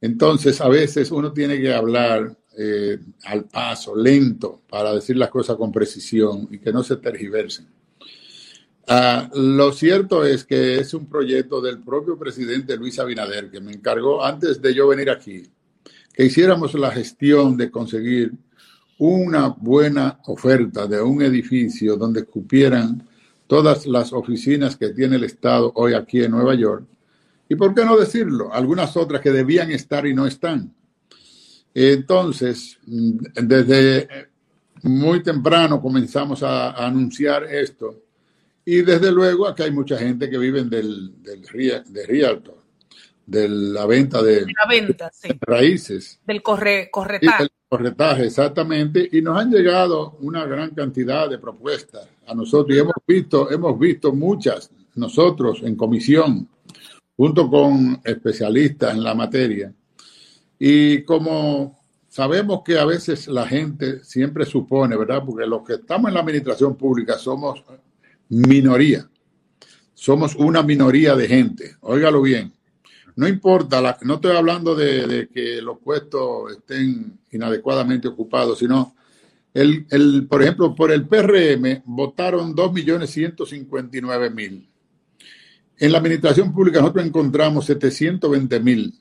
Entonces, a veces uno tiene que hablar eh, al paso, lento, para decir las cosas con precisión y que no se tergiversen. Ah, lo cierto es que es un proyecto del propio presidente Luis Abinader que me encargó antes de yo venir aquí, que hiciéramos la gestión de conseguir una buena oferta de un edificio donde cupieran todas las oficinas que tiene el Estado hoy aquí en Nueva York. Y por qué no decirlo, algunas otras que debían estar y no están. Entonces, desde muy temprano comenzamos a, anunciar esto. Y desde luego aquí hay mucha gente que vive del, del de Realtor, de la venta de, la venta, sí. raíces. Del corre, corretaje. del corretaje, exactamente. Y nos han llegado una gran cantidad de propuestas a nosotros y hemos visto, hemos visto muchas nosotros en comisión, junto con especialistas en la materia. Y como sabemos que a veces la gente siempre supone, ¿verdad? Porque los que estamos en la administración pública somos minoría. Somos una minoría de gente. Óigalo bien. No importa, la, no estoy hablando de, que los puestos estén inadecuadamente ocupados, sino el, el, por ejemplo, por el PRM votaron 2.159.000. En la administración pública nosotros encontramos 720.000.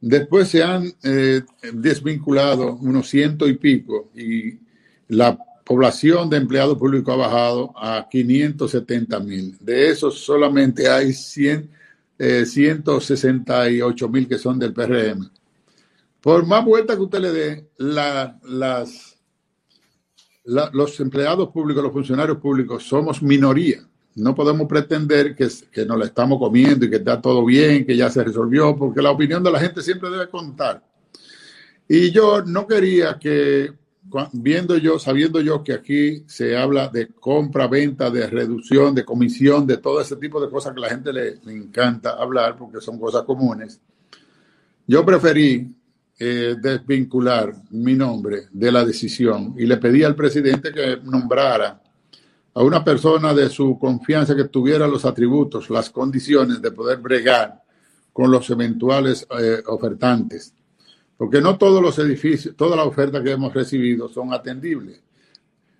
Después se han eh, desvinculado unos ciento y pico y la población de empleados públicos ha bajado a 570 mil. De esos solamente hay 100, eh, 168 mil que son del PRM. Por más vuelta que usted le dé, la, las, la, los empleados públicos, los funcionarios públicos somos minoría. No podemos pretender que, que nos la estamos comiendo y que está todo bien, que ya se resolvió, porque la opinión de la gente siempre debe contar. Y yo no quería que, viendo yo, sabiendo yo que aquí se habla de compra, venta, de reducción, de comisión, de todo ese tipo de cosas que la gente le, le encanta hablar porque son cosas comunes, yo preferí eh, desvincular mi nombre de la decisión y le pedí al presidente que nombrara a una persona de su confianza que tuviera los atributos, las condiciones de poder bregar con los eventuales eh, ofertantes. Porque no todos los edificios, todas las ofertas que hemos recibido son atendibles.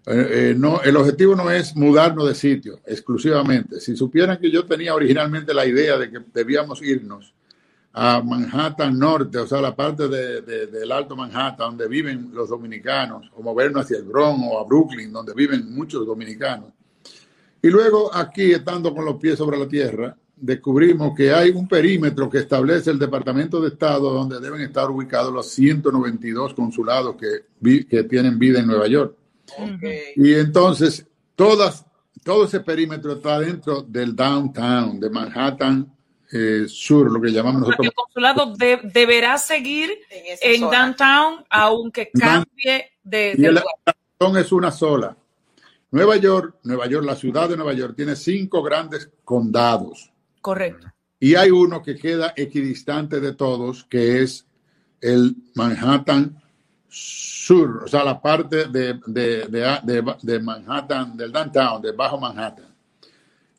Eh, eh, no, el objetivo no es mudarnos de sitio exclusivamente. Si supieran que yo tenía originalmente la idea de que debíamos irnos a Manhattan Norte, o sea, la parte de, de, del Alto Manhattan, donde viven los dominicanos, o movernos hacia el Bronx o a Brooklyn, donde viven muchos dominicanos. Y luego aquí, estando con los pies sobre la tierra, descubrimos que hay un perímetro que establece el Departamento de Estado donde deben estar ubicados los 192 consulados que, que tienen vida en Nueva York. Okay. Y entonces, todas, todo ese perímetro está dentro del downtown, de Manhattan eh, Sur, lo que llamamos nosotros. El consulado de, deberá seguir en, en downtown, aunque cambie de, y de la lugar. razón es una sola. Nueva York, Nueva York, la ciudad de Nueva York tiene cinco grandes condados Correcto. y hay uno que queda equidistante de todos, que es el Manhattan Sur, o sea, la parte de, de, de, Manhattan, del downtown, de Bajo Manhattan.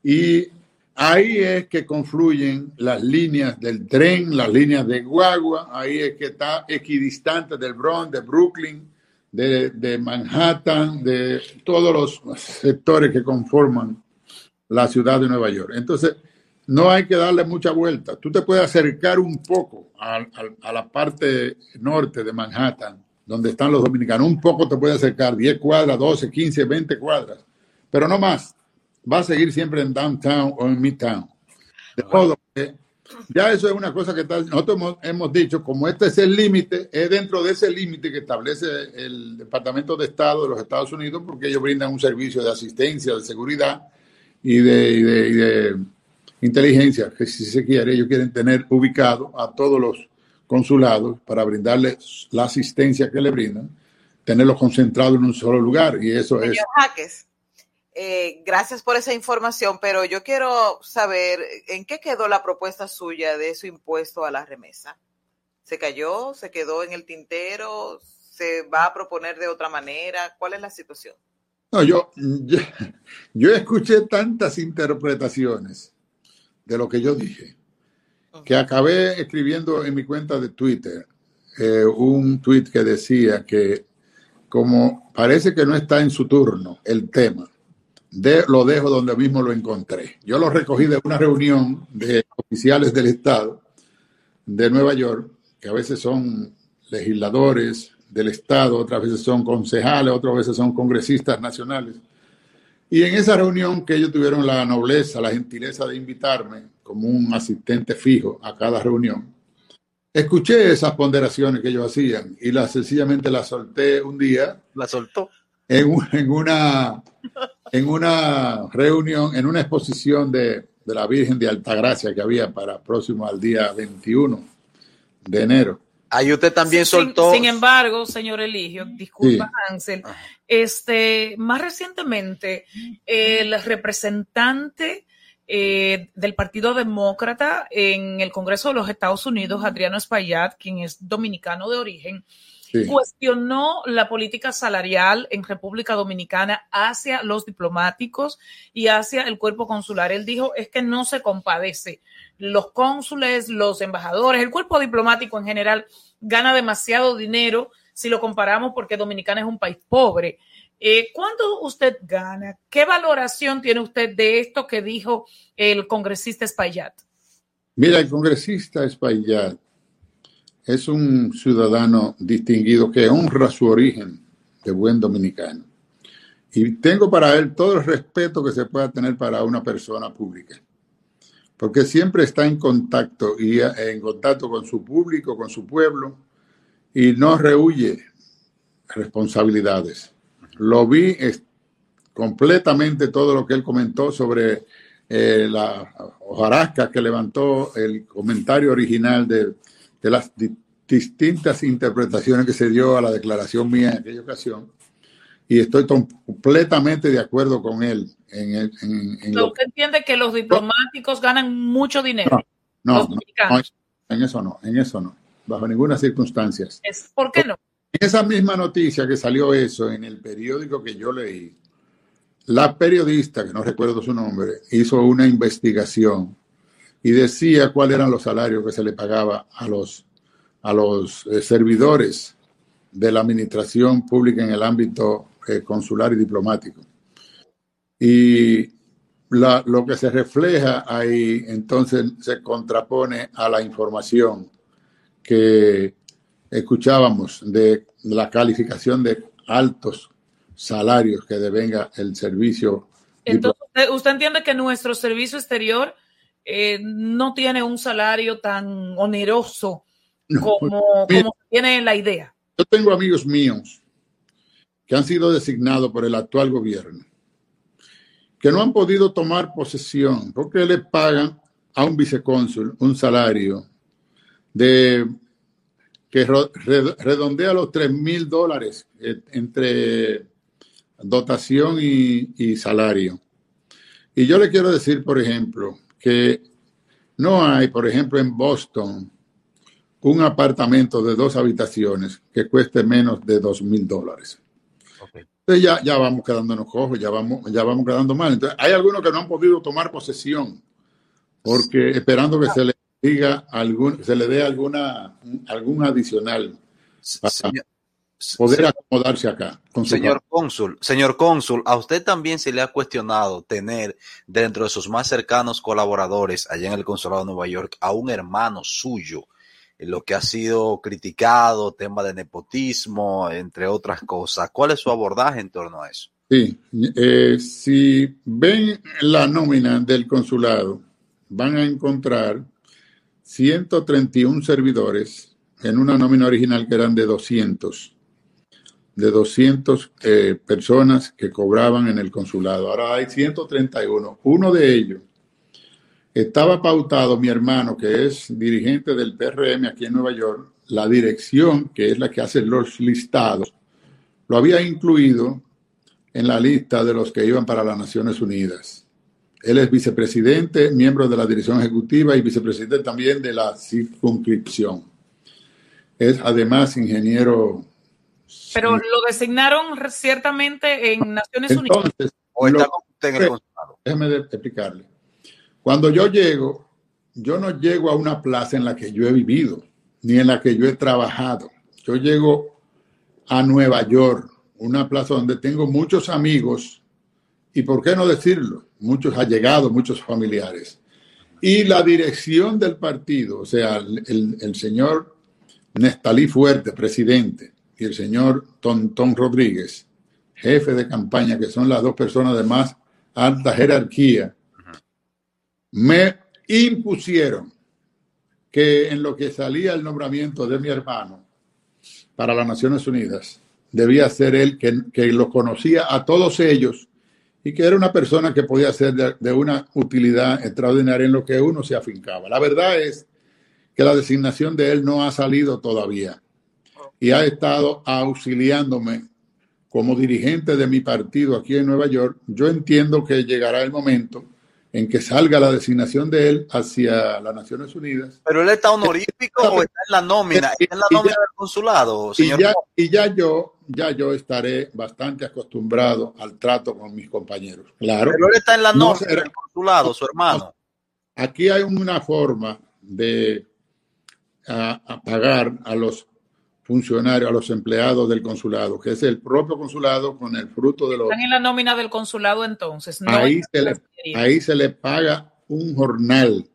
Y ahí es que confluyen las líneas del tren, las líneas de guagua, ahí es que está equidistante del Bronx, de Brooklyn, de, de, Manhattan, de todos los sectores que conforman la ciudad de Nueva York. Entonces, no hay que darle mucha vuelta. Tú te puedes acercar un poco a, a, a, la parte norte de Manhattan, donde están los dominicanos. Un poco te puede acercar, 10 cuadras, 12, 15, 20 cuadras, pero no más. Va a seguir siempre en downtown o en midtown. De modo que ya eso es una cosa que está, nosotros hemos, hemos, dicho, como este es el límite, es dentro de ese límite que establece el Departamento de Estado de los Estados Unidos, porque ellos brindan un servicio de asistencia, de seguridad y de, y de, y de inteligencia, que si se quiere, ellos quieren tener ubicado a todos los consulados para brindarles la asistencia que le brindan, tenerlos concentrados en un solo lugar. Y eso es... Señor Jaques, eh, gracias por esa información, pero yo quiero saber en qué quedó la propuesta suya de su impuesto a la remesa. ¿Se cayó? ¿Se quedó en el tintero? ¿Se va a proponer de otra manera? ¿Cuál es la situación? No, yo, yo, yo escuché tantas interpretaciones de lo que yo dije que acabé escribiendo en mi cuenta de Twitter eh, un tweet que decía que como parece que no está en su turno el tema, de, lo dejo donde mismo lo encontré. Yo lo recogí de una reunión de oficiales del Estado de Nueva York, que a veces son legisladores del Estado, otras veces son concejales, otras veces son congresistas nacionales. Y en esa reunión que ellos tuvieron la nobleza, la gentileza de invitarme como un asistente fijo a cada reunión, escuché esas ponderaciones que ellos hacían y las sencillamente las solté un día. La soltó. En, en una, en una reunión, en una exposición de, de la Virgen de Altagracia que había para próximo al día 21 de enero. Ahí usted también Sin- soltó. Sin, embargo, señor Eligio, disculpa, Sí. Ansel, este, más recientemente, el representante eh, del Partido Demócrata en el Congreso de los Estados Unidos, Adriano Espaillat, quien es dominicano de origen, Sí. cuestionó la política salarial en República Dominicana hacia los diplomáticos y hacia el cuerpo consular. Él dijo, es que no se compadece. Los cónsules, los embajadores, el cuerpo diplomático en general gana demasiado dinero si lo comparamos porque Dominicana es un país pobre. Eh, ¿Cuánto usted gana? ¿Qué valoración tiene usted de esto que dijo el congresista Espaillat? Mira, el congresista Espaillat es un ciudadano distinguido que honra su origen de buen dominicano. Y tengo para él todo el respeto que se pueda tener para una persona pública, porque siempre está en contacto y en contacto con su público, con su pueblo, y no rehuye responsabilidades. Lo vi completamente todo lo que él comentó sobre eh, la hojarasca que levantó el comentario original de, de las di- distintas interpretaciones que se dio a la declaración mía en aquella ocasión. Y estoy completamente de acuerdo con él en, el- en- en lo ¿Usted entiende que los diplomáticos ganan mucho dinero? No, no, no, en eso no, en eso no, bajo ninguna circunstancia. ¿Por qué no? En esa misma noticia que salió eso en el periódico que yo leí, la periodista, que no recuerdo su nombre, hizo una investigación y decía cuáles eran los salarios que se le pagaba a los, a los eh, servidores de la administración pública en el ámbito eh, consular y diplomático. Y la- lo que se refleja ahí entonces se contrapone a la información que escuchábamos de la calificación de altos salarios que devenga el servicio. Entonces, ¿usted, usted entiende que nuestro servicio exterior eh, no tiene un salario tan oneroso como, Mira. como tiene la idea? Yo tengo amigos míos que han sido designados por el actual gobierno, que no han podido tomar posesión porque le pagan a un vicecónsul un salario de que redondea los 3 mil dólares eh, entre dotación y, y salario. Y yo le quiero decir, por ejemplo, que no hay, por ejemplo, en Boston, un apartamento de dos habitaciones que cueste menos de dos mil dólares. Entonces ya, ya vamos quedándonos cojos, ya vamos, ya vamos quedando mal. Entonces, hay algunos que no han podido tomar posesión porque esperando que se le diga algún, se le dé alguna algún adicional para poder acomodarse acá. con Señor cónsul, señor cónsul, a usted también se le ha cuestionado tener dentro de sus más cercanos colaboradores allá en el consulado de Nueva York a un hermano suyo, en lo que ha sido criticado, tema de nepotismo, entre otras cosas. ¿Cuál es su abordaje en torno a eso? Sí, eh, si ven la nómina del consulado, van a encontrar 131 servidores en una nómina original que eran de 200, de 200 eh, personas que cobraban en el consulado. Ahora hay 131. Uno de ellos estaba pautado mi hermano, que es dirigente del PRM aquí en Nueva York, la dirección, que es la que hace los listados, lo había incluido en la lista de los que iban para las Naciones Unidas. Él es vicepresidente, miembro de la dirección ejecutiva y vicepresidente también de la circunscripción. Es además ingeniero. Pero lo designaron ciertamente en Naciones Unidas. Entonces, lo- déjeme de- explicarle. Cuando yo llego, yo no llego a una plaza en la que yo he vivido, ni en la que yo he trabajado. Yo llego a Nueva York, una plaza donde tengo muchos amigos y, ¿por qué no decirlo? Muchos allegados, muchos familiares. Y la dirección del partido, o sea, el, el- el señor Nestalí Fuerte, presidente, y el señor Tontón Rodríguez, jefe de campaña, que son las dos personas de más alta jerarquía, me impusieron que en lo que salía el nombramiento de mi hermano para las Naciones Unidas, debía ser él que, que lo conocía a todos ellos y que era una persona que podía ser de, de una utilidad extraordinaria en lo que uno se afincaba. La verdad es que la designación de él no ha salido todavía y ha estado auxiliándome como dirigente de mi partido aquí en Nueva York. Yo entiendo que llegará el momento en que salga la designación de él hacia las Naciones Unidas Pero él está honorífico o está en la nómina, está en la ya- nómina del consulado, y señor. ya, y ya yo ya yo estaré bastante acostumbrado al trato con mis compañeros. Claro. Pero él está en la No nómina será- del consulado, su hermano. Aquí hay una forma de a, a pagar a los funcionarios, a los empleados del consulado, que es el propio consulado con el fruto de los... Están en la nómina del consulado entonces. No Ahí se, le, ahí se le paga un jornal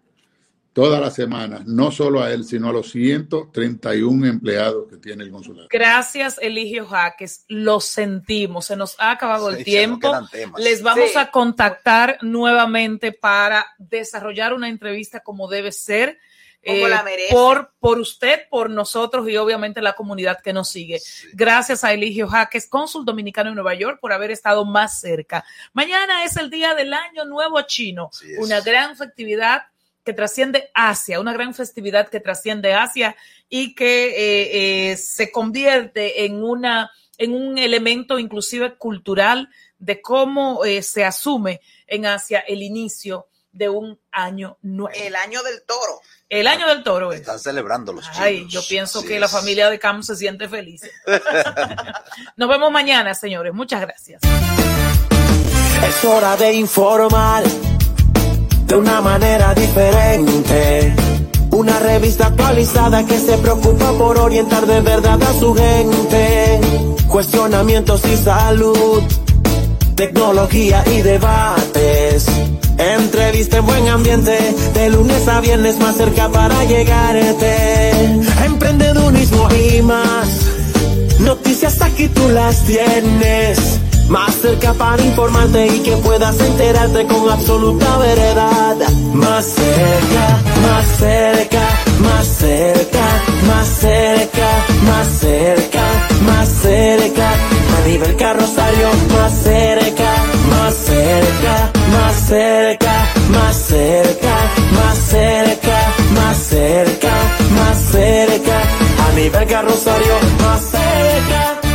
toda la semana, no solo a él, sino a los 131 empleados que tiene el consulado. Gracias, Eligio Jaques. Lo sentimos. Se nos ha acabado el Sí, tiempo. Les vamos Sí. a contactar nuevamente para desarrollar una entrevista como debe ser. Eh, la por, por usted, por nosotros y obviamente la comunidad que nos sigue. Gracias a Eligio Jaques, cónsul dominicano en Nueva York, por haber estado más cerca. Mañana es el día del Año Nuevo Chino, una gran festividad que trasciende Asia, una gran festividad que trasciende Asia y que eh, eh, se convierte en una en un elemento inclusive cultural de cómo eh, se asume en Asia el inicio de un año nuevo. El año del toro. El año del toro es. Están celebrando los chinos. Ay, yo pienso Así que la familia de Cam se siente feliz. Nos vemos mañana, señores. Muchas gracias. Es hora de informar de una manera diferente. Una revista actualizada que se preocupa por orientar de verdad a su gente. Cuestionamientos y salud, tecnología y debates. Entrevista en buen ambiente, de lunes a viernes más cerca para llegarte. Emprendedurismo y más. Noticias aquí tú las tienes. Más cerca para informarte y que puedas enterarte con absoluta veredad. Más cerca, más cerca, más cerca, más cerca, más cerca, más cerca. A nivel carrosario, más cerca, más cerca, más cerca, más cerca, más cerca, más cerca, más cerca. A nivel carrosario, más cerca.